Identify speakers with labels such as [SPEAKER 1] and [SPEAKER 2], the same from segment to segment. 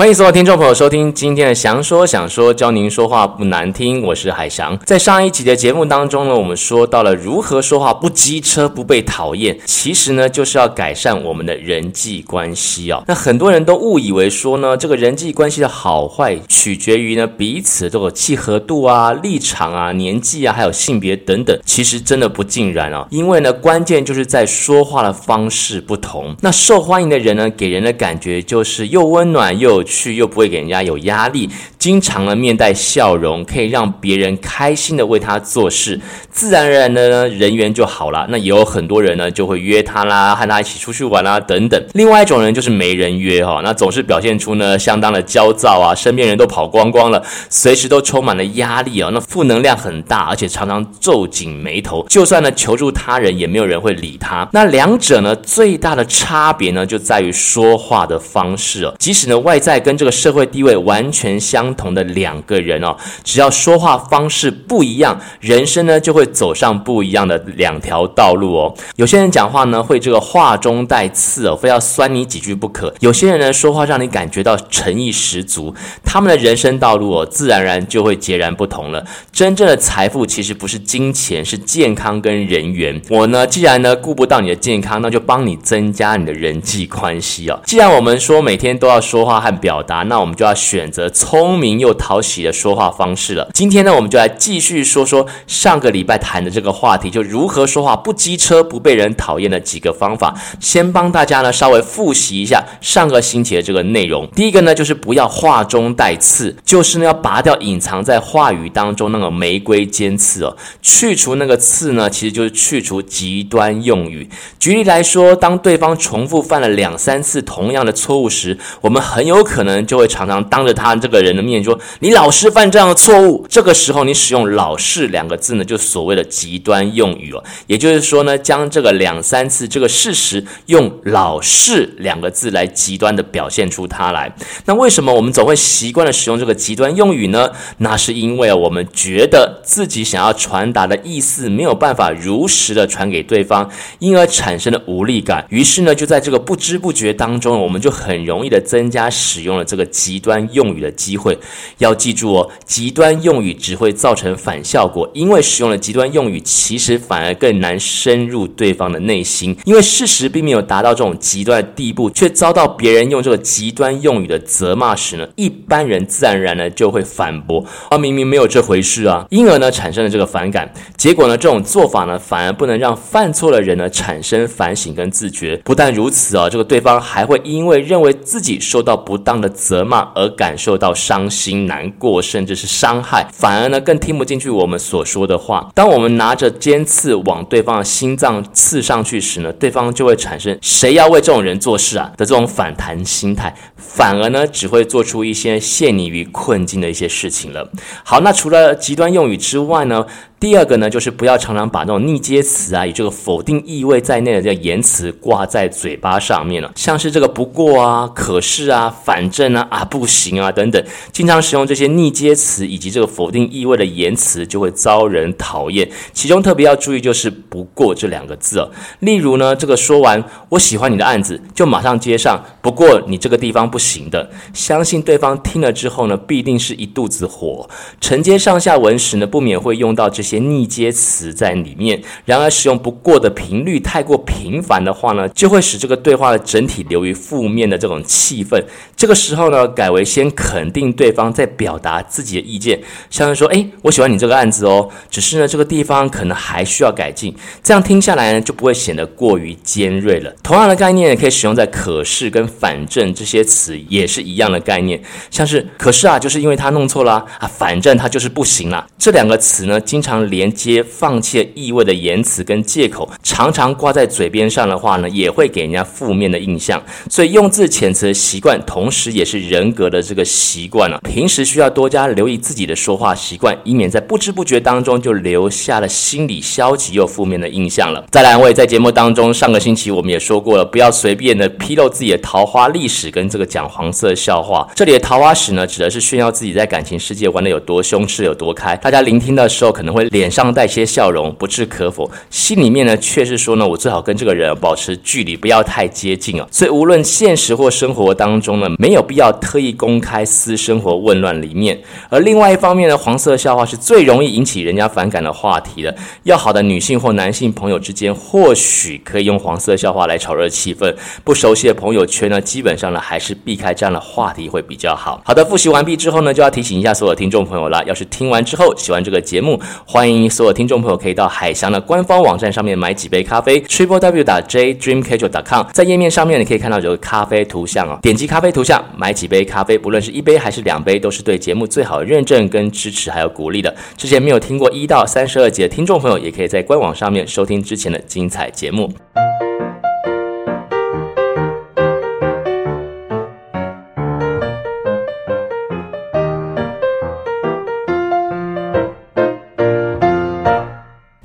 [SPEAKER 1] 欢迎所有听众朋友收听今天的祥说想说，教您说话不难听。我是海翔。在上一集的节目当中呢，我们说到了如何说话不机车、不被讨厌。其实呢，就是要改善我们的人际关系、哦。那很多人都误以为说呢，这个人际关系的好坏取决于呢彼此这个契合度啊、立场啊、年纪啊，还有性别等等。其实真的不尽然啊、因为呢，关键就是在说话的方式不同。那受欢迎的人呢，给人的感觉就是又温暖又去又不会给人家有压力，经常呢面带笑容，可以让别人开心的为他做事，自然而然的呢人缘就好了。那也有很多人呢就会约他啦，和他一起出去玩啦等等。另外一种人就是没人约哈，那总是表现出呢相当的焦躁啊，身边人都跑光光了，随时都充满了压力啊，那负能量很大，而且常常皱紧眉头，就算呢求助他人也没有人会理他。那两者呢最大的差别呢就在于说话的方式哦，即使呢外在跟这个。社会地位完全相同的两个人哦，只要说话方式不一样，人生呢就会走上不一样的两条道路哦。有些人讲话呢会这个话中带刺哦，非要酸你几句不可；有些人呢说话让你感觉到诚意十足，他们的人生道路哦，自然而然就会截然不同了。真正的财富其实不是金钱，是健康跟人缘。我呢，既然呢顾不到你的健康，那就帮你增加你的人际关系哦。既然我们说每天都要说话和表达。那我们就要选择聪明又讨喜的说话方式了。今天呢，我们就来继续说说上个礼拜谈的这个话题，就如何说话不机车、不被人讨厌的几个方法。先帮大家呢稍微复习一下上个星期的这个内容。第一个呢，就是不要话中带刺，就是呢要拔掉隐藏在话语当中那个玫瑰尖刺哦，去除那个刺呢，其实就是去除极端用语。举例来说，当对方重复犯了两三次同样的错误时，我们很有可能就会常常当着他这个人的面说：“你老是犯这样的错误。”这个时候，你使用“老是”两个字呢，就所谓的极端用语哦。也就是说呢，将这个两三次这个事实用“老是”两个字来极端的表现出它来。那为什么我们总会习惯的使用这个极端用语呢？那是因为我们觉得自己想要传达的意思没有办法如实的传给对方，因而产生了无力感。于是呢，就在这个不知不觉当中，我们就很容易的增加使使用了这个。极端用语的机会，要记住哦，极端用语只会造成反效果，因为使用了极端用语，其实反而更难深入对方的内心。因为事实并没有达到这种极端的地步，却遭到别人用这个极端用语的责骂时呢，一般人自然而然呢就会反驳，啊，明明没有这回事啊，因而呢产生了这个反感。结果呢，这种做法呢，反而不能让犯错的人呢产生反省跟自觉。不但如此啊，这个对方还会因为认为自己受到不当的责骂。骂而感受到伤心难过，甚至是伤害，反而呢更听不进去我们所说的话。当我们拿着尖刺往对方的心脏刺上去时呢，对方就会产生“谁要为这种人做事啊”的这种反弹心态，反而呢只会做出一些陷你于困境的一些事情了。好，那除了极端用语之外呢？第二个呢，就是不要常常把那种逆接词啊，以这个否定意味在内的这个言辞挂在嘴巴上面了，像是这个不过啊、可是啊、反反正啊、啊不行啊等等，经常使用这些逆接词以及这个否定意味的言辞，就会遭人讨厌。其中特别要注意就是“不过”这两个字哦。例如呢，这个说完我喜欢你的案子，就马上接上“不过你这个地方不行的”，相信对方听了之后呢，必定是一肚子火。承接上下文时呢，不免会用到这些。逆接词在里面，然而使用不过的频率太过频繁的话呢，就会使这个对话的整体流于负面的这种气氛。这这时候呢，改为先肯定对方，再表达自己的意见，像是说：“哎，我喜欢你这个案子哦，只是呢这个地方可能还需要改进。”这样听下来呢，就不会显得过于尖锐了。同样的概念也可以使用在“可是”跟“反正”这些词，也是一样的概念，像是“可是啊，就是因为他弄错了啊，反正他就是不行啦。”这两个词呢，经常。连接放弃意味的言辞跟借口，常常挂在嘴边上的话呢，也会给人家负面的印象。所以用字遣词的习惯，同时也是人格的这个习惯了。平时需要多加留意自己的说话习惯，以免在不知不觉当中就留下了心理消极又负面的印象了。再来，我也在节目当中，上个星期我们也说过了，不要随便的披露自己的桃花历史跟这个讲黄色笑话。这里的桃花史呢，指的是炫耀自己在感情世界玩得有多凶，吃有多开。大家聆听的时候可能会。脸上带些笑容，不置可否；心里面呢，却是说呢，我最好跟这个人保持距离，不要太接近啊。所以，无论现实或生活当中呢，没没有必要特意公开私生活混乱里面。而另外一方面呢，黄色笑话是最容易引起人家反感的话题的。要好的女性或男性朋友之间，或许可以用黄色笑话来炒热气氛。不熟悉的朋友圈呢，基本上呢还是避开这样的话题会比较好。好的，复习完毕之后呢，就要提醒一下所有听众朋友了。要是听完之后喜欢这个节目，欢迎所有听众朋友可以到海翔的官方网站上面买几杯咖啡，triple w 打 j dreamcasual.com，在页面上面你可以看到有个咖啡图像哦，点击咖啡图像买几杯咖啡，不论是一杯还是两杯，都是对节目最好的认证跟支持还有鼓励的。之前没有听过一到三十二集的听众朋友，也可以在官网上面收听之前的精彩节目。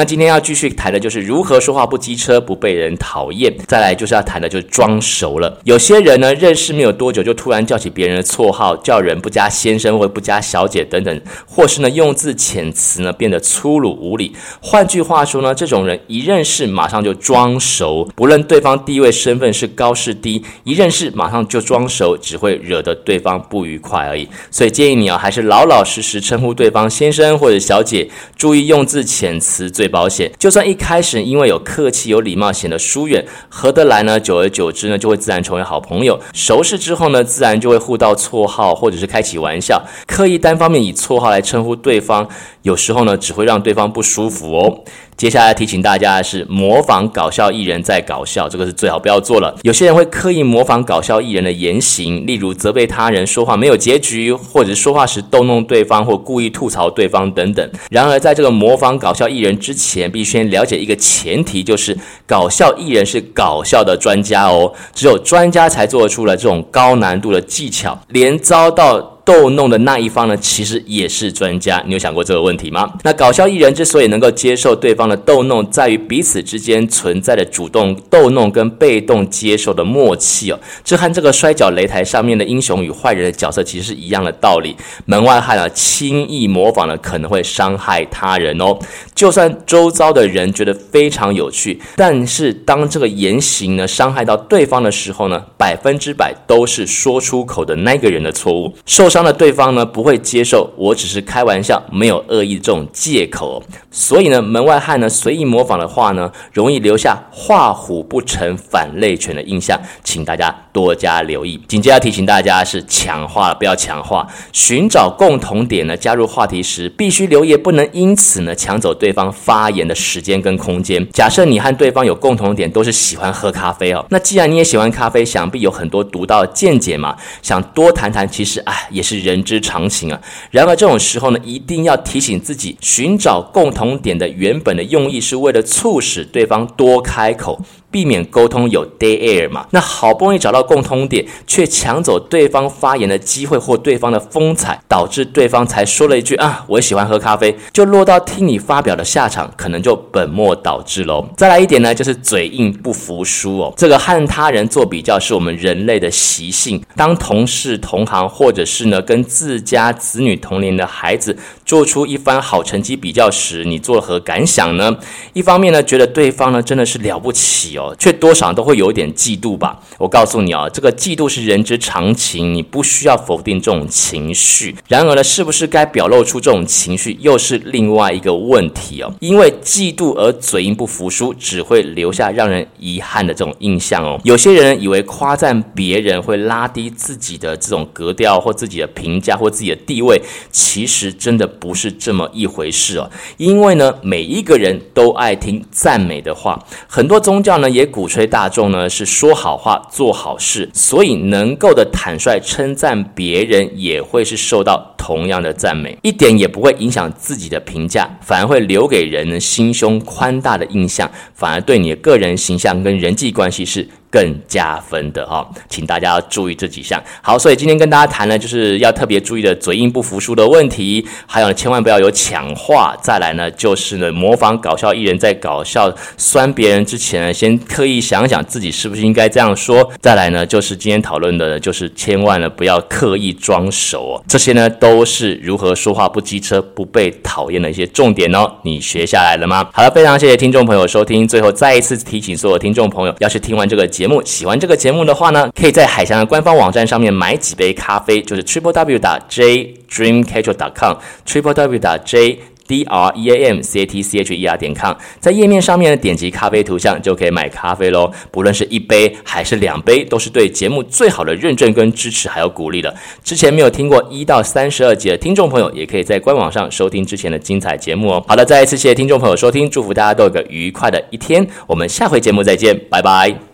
[SPEAKER 1] 那今天要继续谈的就是如何说话不机车，不被人讨厌。再来就是要谈的就是装熟了。有些人呢，认识没有多久就突然叫起别人的绰号，叫人不加先生或不加小姐等等，或是呢用字遣词呢变得粗鲁无礼。换句话说呢，这种人一认识马上就装熟，不论对方地位身份是高是低，一认识马上就装熟，只会惹得对方不愉快而已。所以建议你啊，还是老老实实称呼对方先生或者小姐，注意用字遣词最保险，就算一开始因为有客气、有礼貌，显得疏远，合得来呢，久而久之呢，就会自然成为好朋友。熟识之后呢，自然就会互道绰号，或者是开起玩笑。刻意单方面以绰号来称呼对方，有时候呢，只会让对方不舒服哦。接下来提醒大家的是，模仿搞笑艺人在搞笑，这个是最好不要做了。有些人会刻意模仿搞笑艺人的言行，例如责备他人说话没有结局，或者说话时逗弄对方，或故意吐槽对方等等。然而，在这个模仿搞笑艺人之前，必须先了解一个前提，就是搞笑艺人是搞笑的专家哦，只有专家才做出了这种高难度的技巧，连遭到逗弄的那一方呢，其实也是专家。你有想过这个问题吗？那搞笑艺人之所以能够接受对方的逗弄，在于彼此之间存在的主动逗弄跟被动接受的默契哦。这和这个摔角擂台上面的英雄与坏人的角色其实是一样的道理。门外汉啊，轻易模仿了可能会伤害他人哦。就算周遭的人觉得非常有趣，但是当这个言行呢伤害到对方的时候呢，百分之百都是说出口的那个人的错误。受伤。了对方呢，不会接受，我只是开玩笑，没有恶意这种借口，所以呢，门外汉呢随意模仿的话呢，容易留下画虎不成反类犬的印象，请大家多加留意。紧接着提醒大家是强化，不要强化，寻找共同点呢，加入话题时必须留意，不能因此呢抢走对方发言的时间跟空间。假设你和对方有共同点，都是喜欢喝咖啡哦，那既然你也喜欢咖啡，想必有很多独到的见解嘛，想多谈谈，其实哎也。是人之常情啊。然而这种时候呢，一定要提醒自己，寻找共同点的原本的用意是为了促使对方多开口。避免沟通有 day air 嘛，那好不容易找到共通点，却抢走对方发言的机会或对方的风采，导致对方才说了一句啊，我喜欢喝咖啡，就落到听你发表的下场，可能就本末倒置喽。再来一点呢，就是嘴硬不服输哦，这个和他人做比较是我们人类的习性。当同事、同行，或者是呢跟自家子女同龄的孩子做出一番好成绩比较时，你作何感想呢？一方面呢，觉得对方呢真的是了不起。却多少都会有一点嫉妒吧。我告诉你啊，这个嫉妒是人之常情，你不需要否定这种情绪。然而呢，是不是该表露出这种情绪，又是另外一个问题哦。因为嫉妒而嘴硬不服输，只会留下让人遗憾的这种印象哦。有些人以为夸赞别人会拉低自己的这种格调或自己的评价或自己的地位，其实真的不是这么一回事哦。因为呢，每一个人都爱听赞美的话，很多宗教呢。也鼓吹大众呢是说好话、做好事，所以能够的坦率称赞别人，也会是受到同样的赞美，一点也不会影响自己的评价，反而会留给人呢心胸宽大的印象，反而对你的个人形象跟人际关系是。更加分的哈，请大家要注意这几项。好，所以今天跟大家谈呢，就是要特别注意的嘴硬不服输的问题，还有，千万不要有抢话。再来呢，就是呢，模仿搞笑艺人，在搞笑酸别人之前呢，先刻意想想自己是不是应该这样说。再来呢，就是今天讨论的，就是千万呢不要刻意装熟哦。这些呢，都是如何说话不机车、不被讨厌的一些重点哦。你学下来了吗？好了，非常谢谢听众朋友收听。最后再一次提醒所有听众朋友，要是听完这个节节目。喜欢这个节目的话呢，可以在海翔的官方网站上面买几杯咖啡，就是 triple w 打 j dreamcatcher dot com triple w 打 j d r e a m c a t c h e r 点 com，在页面上面呢点击咖啡图像就可以买咖啡喽。不论是一杯还是两杯，都是对节目最好的认证跟支持，还有鼓励了。之前没有听过一到三十二集的听众朋友，也可以在官网上收听之前的精彩节目哦。好的，再一次谢谢听众朋友收听，祝福大家都有个愉快的一天。我们下回节目再见，拜拜。